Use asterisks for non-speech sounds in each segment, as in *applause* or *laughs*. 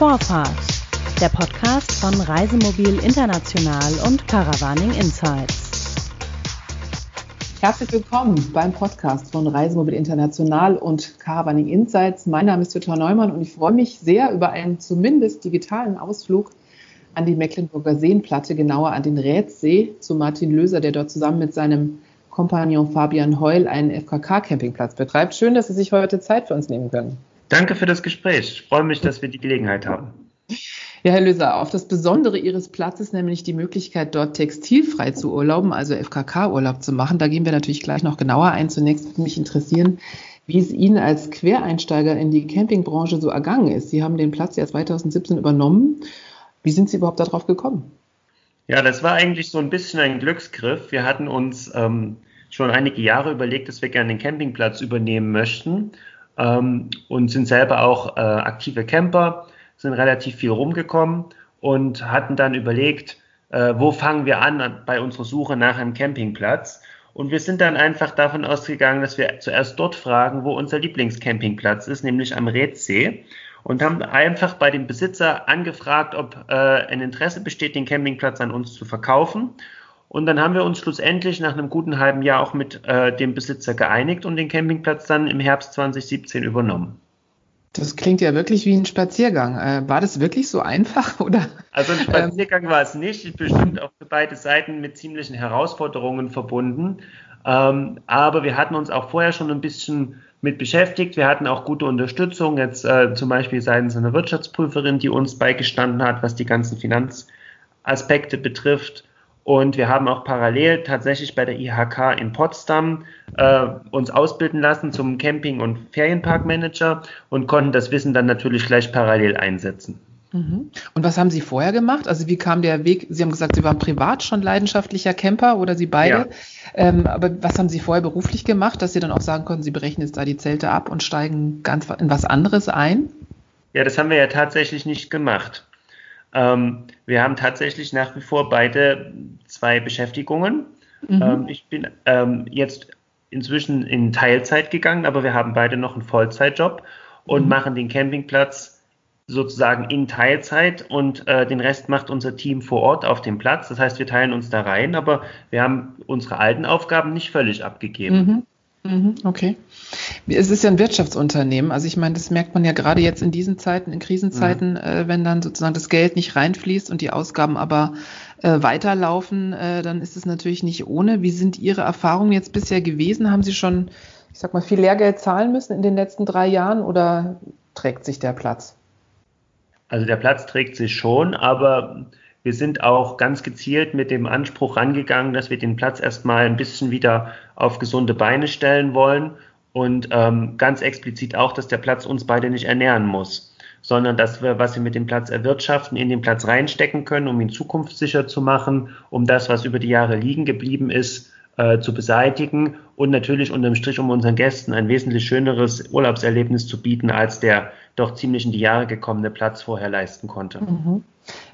Vorfahrt, der Podcast von Reisemobil International und Caravaning Insights. Herzlich willkommen beim Podcast von Reisemobil International und Caravaning Insights. Mein Name ist Jutta Neumann und ich freue mich sehr über einen zumindest digitalen Ausflug an die Mecklenburger Seenplatte, genauer an den Rätsee, zu Martin Löser, der dort zusammen mit seinem Kompagnon Fabian Heul einen FKK-Campingplatz betreibt. Schön, dass Sie sich heute Zeit für uns nehmen können. Danke für das Gespräch. Ich freue mich, dass wir die Gelegenheit haben. Ja, Herr Löser, auf das Besondere Ihres Platzes, nämlich die Möglichkeit, dort textilfrei zu urlauben, also FKK-Urlaub zu machen, da gehen wir natürlich gleich noch genauer ein. Zunächst würde mich interessieren, wie es Ihnen als Quereinsteiger in die Campingbranche so ergangen ist. Sie haben den Platz ja 2017 übernommen. Wie sind Sie überhaupt darauf gekommen? Ja, das war eigentlich so ein bisschen ein Glücksgriff. Wir hatten uns ähm, schon einige Jahre überlegt, dass wir gerne den Campingplatz übernehmen möchten ähm, und sind selber auch äh, aktive Camper, sind relativ viel rumgekommen und hatten dann überlegt, äh, wo fangen wir an bei unserer Suche nach einem Campingplatz. Und wir sind dann einfach davon ausgegangen, dass wir zuerst dort fragen, wo unser Lieblingscampingplatz ist, nämlich am Redsee. Und haben einfach bei dem Besitzer angefragt, ob äh, ein Interesse besteht, den Campingplatz an uns zu verkaufen. Und dann haben wir uns schlussendlich nach einem guten halben Jahr auch mit äh, dem Besitzer geeinigt und den Campingplatz dann im Herbst 2017 übernommen. Das klingt ja wirklich wie ein Spaziergang. Äh, war das wirklich so einfach *laughs* oder? Also ein Spaziergang war es nicht, bestimmt auch für beide Seiten mit ziemlichen Herausforderungen verbunden. Ähm, aber wir hatten uns auch vorher schon ein bisschen mit beschäftigt. Wir hatten auch gute Unterstützung, jetzt äh, zum Beispiel seitens einer Wirtschaftsprüferin, die uns beigestanden hat, was die ganzen Finanzaspekte betrifft. Und wir haben auch parallel tatsächlich bei der IHK in Potsdam äh, uns ausbilden lassen zum Camping- und Ferienparkmanager und konnten das Wissen dann natürlich gleich parallel einsetzen. Mhm. Und was haben Sie vorher gemacht? Also wie kam der Weg? Sie haben gesagt, Sie waren privat schon leidenschaftlicher Camper oder Sie beide. Ja. Ähm, aber was haben Sie vorher beruflich gemacht, dass Sie dann auch sagen konnten, Sie berechnen jetzt da die Zelte ab und steigen ganz in was anderes ein? Ja, das haben wir ja tatsächlich nicht gemacht. Ähm, wir haben tatsächlich nach wie vor beide zwei Beschäftigungen. Mhm. Ähm, ich bin ähm, jetzt inzwischen in Teilzeit gegangen, aber wir haben beide noch einen Vollzeitjob und mhm. machen den Campingplatz sozusagen in Teilzeit und äh, den Rest macht unser Team vor Ort auf dem Platz. Das heißt, wir teilen uns da rein, aber wir haben unsere alten Aufgaben nicht völlig abgegeben. Mhm. Mhm, okay. Es ist ja ein Wirtschaftsunternehmen. Also ich meine, das merkt man ja gerade jetzt in diesen Zeiten, in Krisenzeiten, mhm. äh, wenn dann sozusagen das Geld nicht reinfließt und die Ausgaben aber äh, weiterlaufen, äh, dann ist es natürlich nicht ohne. Wie sind Ihre Erfahrungen jetzt bisher gewesen? Haben Sie schon, ich sag mal, viel Lehrgeld zahlen müssen in den letzten drei Jahren oder trägt sich der Platz? Also der Platz trägt sich schon, aber wir sind auch ganz gezielt mit dem Anspruch rangegangen, dass wir den Platz erstmal ein bisschen wieder auf gesunde Beine stellen wollen und ähm, ganz explizit auch, dass der Platz uns beide nicht ernähren muss, sondern dass wir, was wir mit dem Platz erwirtschaften, in den Platz reinstecken können, um ihn zukunftssicher zu machen, um das, was über die Jahre liegen geblieben ist, äh, zu beseitigen und natürlich unterm Strich, um unseren Gästen ein wesentlich schöneres Urlaubserlebnis zu bieten, als der doch ziemlich in die Jahre gekommene Platz vorher leisten konnte. Mhm.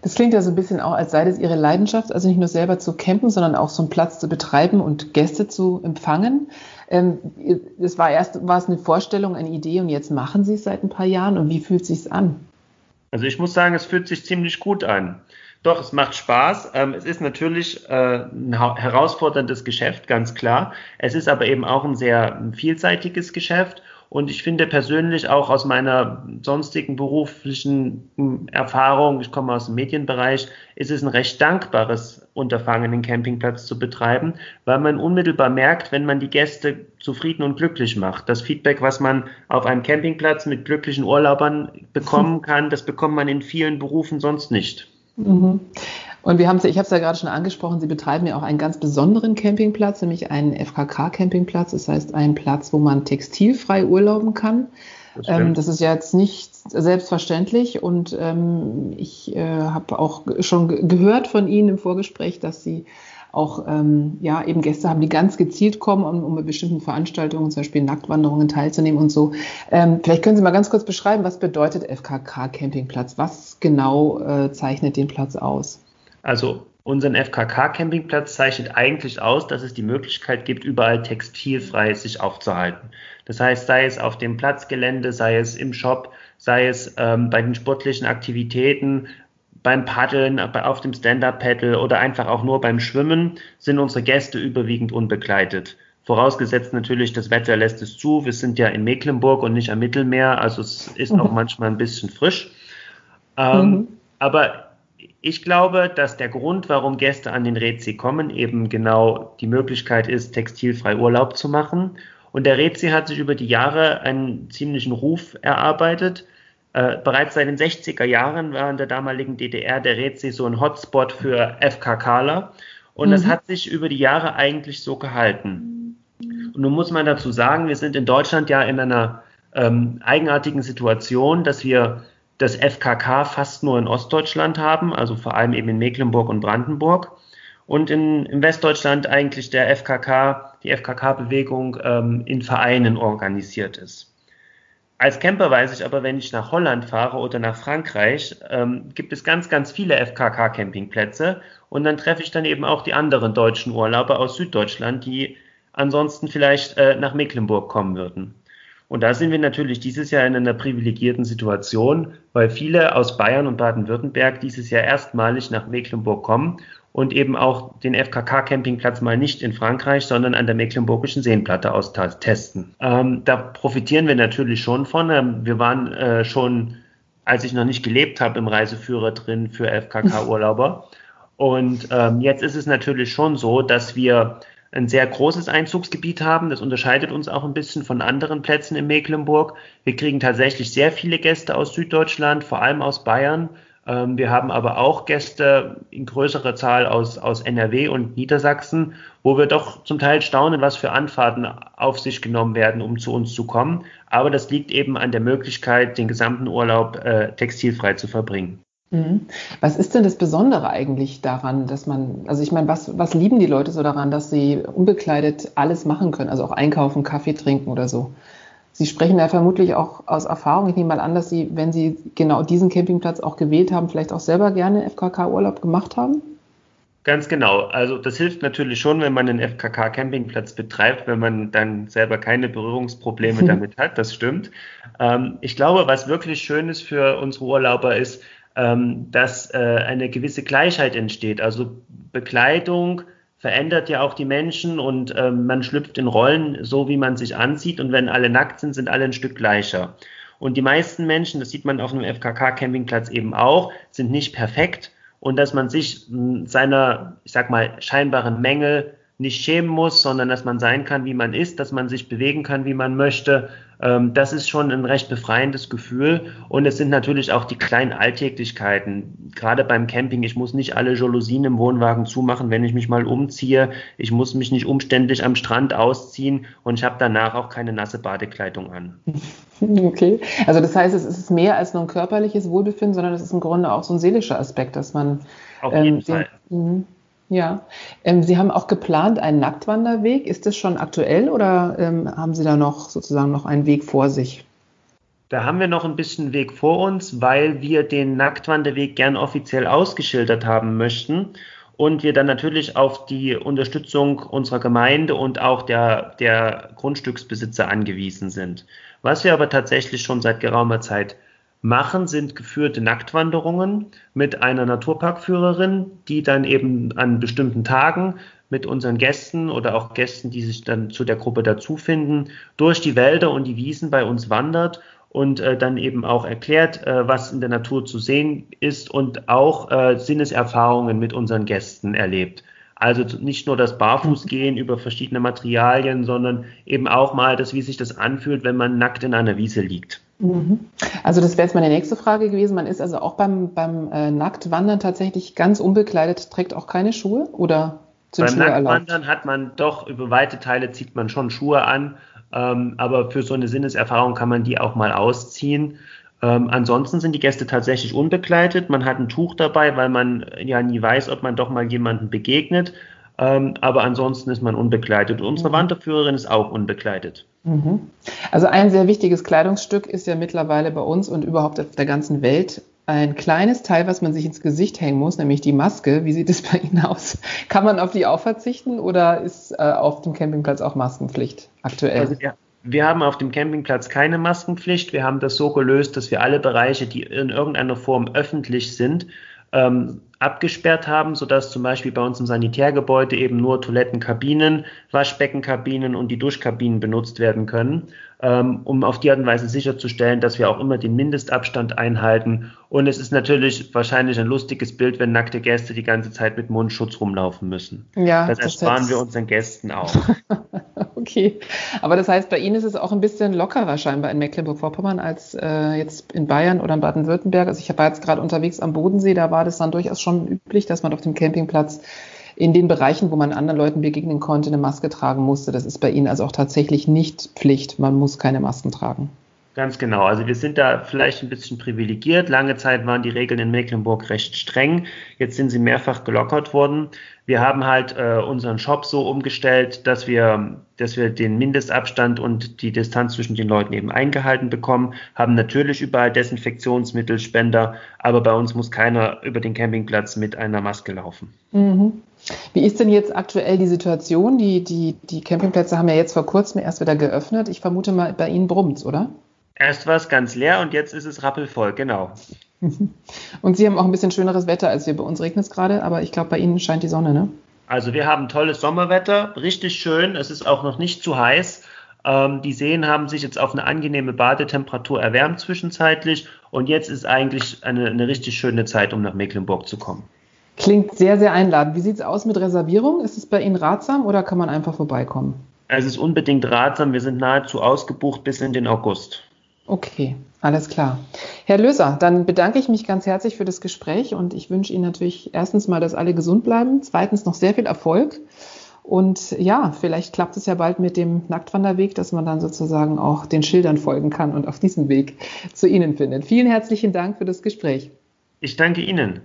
Das klingt ja so ein bisschen auch, als sei das Ihre Leidenschaft, also nicht nur selber zu campen, sondern auch so einen Platz zu betreiben und Gäste zu empfangen. Ähm, das war erst war es eine Vorstellung, eine Idee und jetzt machen Sie es seit ein paar Jahren und wie fühlt es sich an? Also ich muss sagen, es fühlt sich ziemlich gut an. Doch, es macht Spaß. Ähm, es ist natürlich äh, ein herausforderndes Geschäft, ganz klar. Es ist aber eben auch ein sehr vielseitiges Geschäft und ich finde persönlich auch aus meiner sonstigen beruflichen hm, Erfahrung, ich komme aus dem Medienbereich, ist es ein recht dankbares Unterfangen, den Campingplatz zu betreiben, weil man unmittelbar merkt, wenn man die Gäste zufrieden und glücklich macht. Das Feedback, was man auf einem Campingplatz mit glücklichen Urlaubern bekommen *laughs* kann, das bekommt man in vielen Berufen sonst nicht. Mhm. Und wir haben ich habe es ja gerade schon angesprochen, Sie betreiben ja auch einen ganz besonderen Campingplatz, nämlich einen FKK-Campingplatz. Das heißt, einen Platz, wo man textilfrei urlauben kann. Das, ähm, das ist ja jetzt nicht selbstverständlich und ähm, ich äh, habe auch schon gehört von Ihnen im Vorgespräch, dass Sie auch ähm, ja, eben Gäste haben, die ganz gezielt kommen, um, um bei bestimmten Veranstaltungen, zum Beispiel Nacktwanderungen teilzunehmen und so. Ähm, vielleicht können Sie mal ganz kurz beschreiben, was bedeutet FKK Campingplatz? Was genau äh, zeichnet den Platz aus? Also unseren FKK-Campingplatz zeichnet eigentlich aus, dass es die Möglichkeit gibt, überall textilfrei sich aufzuhalten. Das heißt, sei es auf dem Platzgelände, sei es im Shop, sei es ähm, bei den sportlichen Aktivitäten, beim Paddeln, auf dem Stand-Up-Paddle oder einfach auch nur beim Schwimmen, sind unsere Gäste überwiegend unbegleitet. Vorausgesetzt natürlich, das Wetter lässt es zu. Wir sind ja in Mecklenburg und nicht am Mittelmeer, also es ist auch manchmal ein bisschen frisch. Ähm, mhm. Aber ich glaube, dass der Grund, warum Gäste an den Rezi kommen, eben genau die Möglichkeit ist, textilfrei Urlaub zu machen. Und der Rezi hat sich über die Jahre einen ziemlichen Ruf erarbeitet. Äh, bereits seit den 60er Jahren war in der damaligen DDR der Rezi so ein Hotspot für FKKler. Und mhm. das hat sich über die Jahre eigentlich so gehalten. Und nun muss man dazu sagen, wir sind in Deutschland ja in einer ähm, eigenartigen Situation, dass wir das FKK fast nur in Ostdeutschland haben, also vor allem eben in Mecklenburg und Brandenburg. Und in, in Westdeutschland eigentlich der FKK, die FKK-Bewegung ähm, in Vereinen organisiert ist. Als Camper weiß ich aber, wenn ich nach Holland fahre oder nach Frankreich, ähm, gibt es ganz, ganz viele FKK-Campingplätze. Und dann treffe ich dann eben auch die anderen deutschen Urlauber aus Süddeutschland, die ansonsten vielleicht äh, nach Mecklenburg kommen würden. Und da sind wir natürlich dieses Jahr in einer privilegierten Situation, weil viele aus Bayern und Baden-Württemberg dieses Jahr erstmalig nach Mecklenburg kommen und eben auch den FKK-Campingplatz mal nicht in Frankreich, sondern an der Mecklenburgischen Seenplatte austesten. Ähm, da profitieren wir natürlich schon von. Ähm, wir waren äh, schon, als ich noch nicht gelebt habe, im Reiseführer drin für FKK-Urlauber. *laughs* Und ähm, jetzt ist es natürlich schon so, dass wir ein sehr großes Einzugsgebiet haben. Das unterscheidet uns auch ein bisschen von anderen Plätzen in Mecklenburg. Wir kriegen tatsächlich sehr viele Gäste aus Süddeutschland, vor allem aus Bayern. Ähm, wir haben aber auch Gäste in größerer Zahl aus, aus NRW und Niedersachsen, wo wir doch zum Teil staunen, was für Anfahrten auf sich genommen werden, um zu uns zu kommen. Aber das liegt eben an der Möglichkeit, den gesamten Urlaub äh, textilfrei zu verbringen. Mhm. Was ist denn das Besondere eigentlich daran, dass man, also ich meine, was, was lieben die Leute so daran, dass sie unbekleidet alles machen können, also auch einkaufen, Kaffee trinken oder so? Sie sprechen ja vermutlich auch aus Erfahrung. Ich nehme mal an, dass Sie, wenn Sie genau diesen Campingplatz auch gewählt haben, vielleicht auch selber gerne FKK-Urlaub gemacht haben? Ganz genau. Also das hilft natürlich schon, wenn man einen FKK-Campingplatz betreibt, wenn man dann selber keine Berührungsprobleme *laughs* damit hat. Das stimmt. Ähm, ich glaube, was wirklich schön ist für unsere Urlauber ist, ähm, dass äh, eine gewisse Gleichheit entsteht. Also Bekleidung verändert ja auch die Menschen und ähm, man schlüpft in Rollen so, wie man sich anzieht. Und wenn alle nackt sind, sind alle ein Stück gleicher. Und die meisten Menschen, das sieht man auf einem FKK-Campingplatz eben auch, sind nicht perfekt und dass man sich seiner, ich sag mal, scheinbaren Mängel nicht schämen muss, sondern dass man sein kann, wie man ist, dass man sich bewegen kann, wie man möchte. Ähm, das ist schon ein recht befreiendes Gefühl. Und es sind natürlich auch die kleinen Alltäglichkeiten. Gerade beim Camping, ich muss nicht alle Jalousien im Wohnwagen zumachen, wenn ich mich mal umziehe. Ich muss mich nicht umständlich am Strand ausziehen und ich habe danach auch keine nasse Badekleidung an. *laughs* Okay, also das heißt, es ist mehr als nur ein körperliches Wohlbefinden, sondern es ist im Grunde auch so ein seelischer Aspekt, dass man. Auf jeden ähm, Fall. Den, mhm. Ja, ähm, Sie haben auch geplant einen Nacktwanderweg. Ist das schon aktuell oder ähm, haben Sie da noch sozusagen noch einen Weg vor sich? Da haben wir noch ein bisschen Weg vor uns, weil wir den Nacktwanderweg gern offiziell ausgeschildert haben möchten und wir dann natürlich auf die Unterstützung unserer Gemeinde und auch der, der Grundstücksbesitzer angewiesen sind. Was wir aber tatsächlich schon seit geraumer Zeit machen, sind geführte Nacktwanderungen mit einer Naturparkführerin, die dann eben an bestimmten Tagen mit unseren Gästen oder auch Gästen, die sich dann zu der Gruppe dazu finden, durch die Wälder und die Wiesen bei uns wandert und äh, dann eben auch erklärt, äh, was in der Natur zu sehen ist und auch äh, Sinneserfahrungen mit unseren Gästen erlebt. Also nicht nur das Barfußgehen über verschiedene Materialien, sondern eben auch mal das, wie sich das anfühlt, wenn man nackt in einer Wiese liegt. Mhm. Also das wäre jetzt meine nächste Frage gewesen. Man ist also auch beim, beim äh, Nacktwandern tatsächlich ganz unbekleidet, trägt auch keine Schuhe oder sind beim Schuhe Nacktwandern erlaubt? hat man doch über weite Teile zieht man schon Schuhe an, ähm, aber für so eine Sinneserfahrung kann man die auch mal ausziehen. Ähm, ansonsten sind die Gäste tatsächlich unbekleidet. Man hat ein Tuch dabei, weil man ja nie weiß, ob man doch mal jemanden begegnet. Ähm, aber ansonsten ist man unbekleidet. unsere mhm. Wanderführerin ist auch unbekleidet. Mhm. Also ein sehr wichtiges Kleidungsstück ist ja mittlerweile bei uns und überhaupt auf der ganzen Welt ein kleines Teil, was man sich ins Gesicht hängen muss, nämlich die Maske. Wie sieht es *laughs* bei Ihnen aus? Kann man auf die auch verzichten oder ist äh, auf dem Campingplatz auch Maskenpflicht aktuell? Also wir, Wir haben auf dem Campingplatz keine Maskenpflicht. Wir haben das so gelöst, dass wir alle Bereiche, die in irgendeiner Form öffentlich sind, ähm, abgesperrt haben, sodass zum Beispiel bei uns im Sanitärgebäude eben nur Toilettenkabinen, Waschbeckenkabinen und die Duschkabinen benutzt werden können ähm, um auf die Art und Weise sicherzustellen, dass wir auch immer den Mindestabstand einhalten. Und es ist natürlich wahrscheinlich ein lustiges Bild, wenn nackte Gäste die ganze Zeit mit Mundschutz rumlaufen müssen. Ja, das ersparen das wir unseren Gästen auch. *laughs* okay, aber das heißt, bei Ihnen ist es auch ein bisschen lockerer scheinbar in Mecklenburg-Vorpommern als äh, jetzt in Bayern oder in Baden-Württemberg. Also ich war jetzt gerade unterwegs am Bodensee, da war das dann durchaus schon üblich, dass man auf dem Campingplatz in den Bereichen, wo man anderen Leuten begegnen konnte, eine Maske tragen musste. Das ist bei Ihnen also auch tatsächlich nicht Pflicht. Man muss keine Masken tragen. Ganz genau. Also wir sind da vielleicht ein bisschen privilegiert. Lange Zeit waren die Regeln in Mecklenburg recht streng. Jetzt sind sie mehrfach gelockert worden. Wir haben halt äh, unseren Shop so umgestellt, dass wir, dass wir den Mindestabstand und die Distanz zwischen den Leuten eben eingehalten bekommen. Haben natürlich überall Desinfektionsmittel, Spender, aber bei uns muss keiner über den Campingplatz mit einer Maske laufen. Mhm. Wie ist denn jetzt aktuell die Situation? Die, die, die Campingplätze haben ja jetzt vor kurzem erst wieder geöffnet. Ich vermute mal, bei Ihnen brummt oder? Erst war es ganz leer und jetzt ist es rappelvoll, genau. *laughs* Und Sie haben auch ein bisschen schöneres Wetter als wir. Bei uns regnet es gerade, aber ich glaube, bei Ihnen scheint die Sonne, ne? Also wir haben tolles Sommerwetter, richtig schön. Es ist auch noch nicht zu heiß. Ähm, die Seen haben sich jetzt auf eine angenehme Badetemperatur erwärmt zwischenzeitlich und jetzt ist eigentlich eine, eine richtig schöne Zeit, um nach Mecklenburg zu kommen. Klingt sehr, sehr einladend. Wie sieht es aus mit Reservierung? Ist es bei Ihnen ratsam oder kann man einfach vorbeikommen? Es ist unbedingt ratsam. Wir sind nahezu ausgebucht bis in den August. Okay, alles klar. Herr Löser, dann bedanke ich mich ganz herzlich für das Gespräch und ich wünsche Ihnen natürlich erstens mal, dass alle gesund bleiben, zweitens noch sehr viel Erfolg und ja, vielleicht klappt es ja bald mit dem Nacktwanderweg, dass man dann sozusagen auch den Schildern folgen kann und auf diesem Weg zu Ihnen findet. Vielen herzlichen Dank für das Gespräch. Ich danke Ihnen.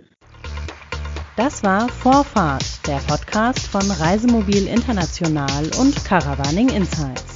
Das war Vorfahrt, der Podcast von Reisemobil International und Caravaning Insights.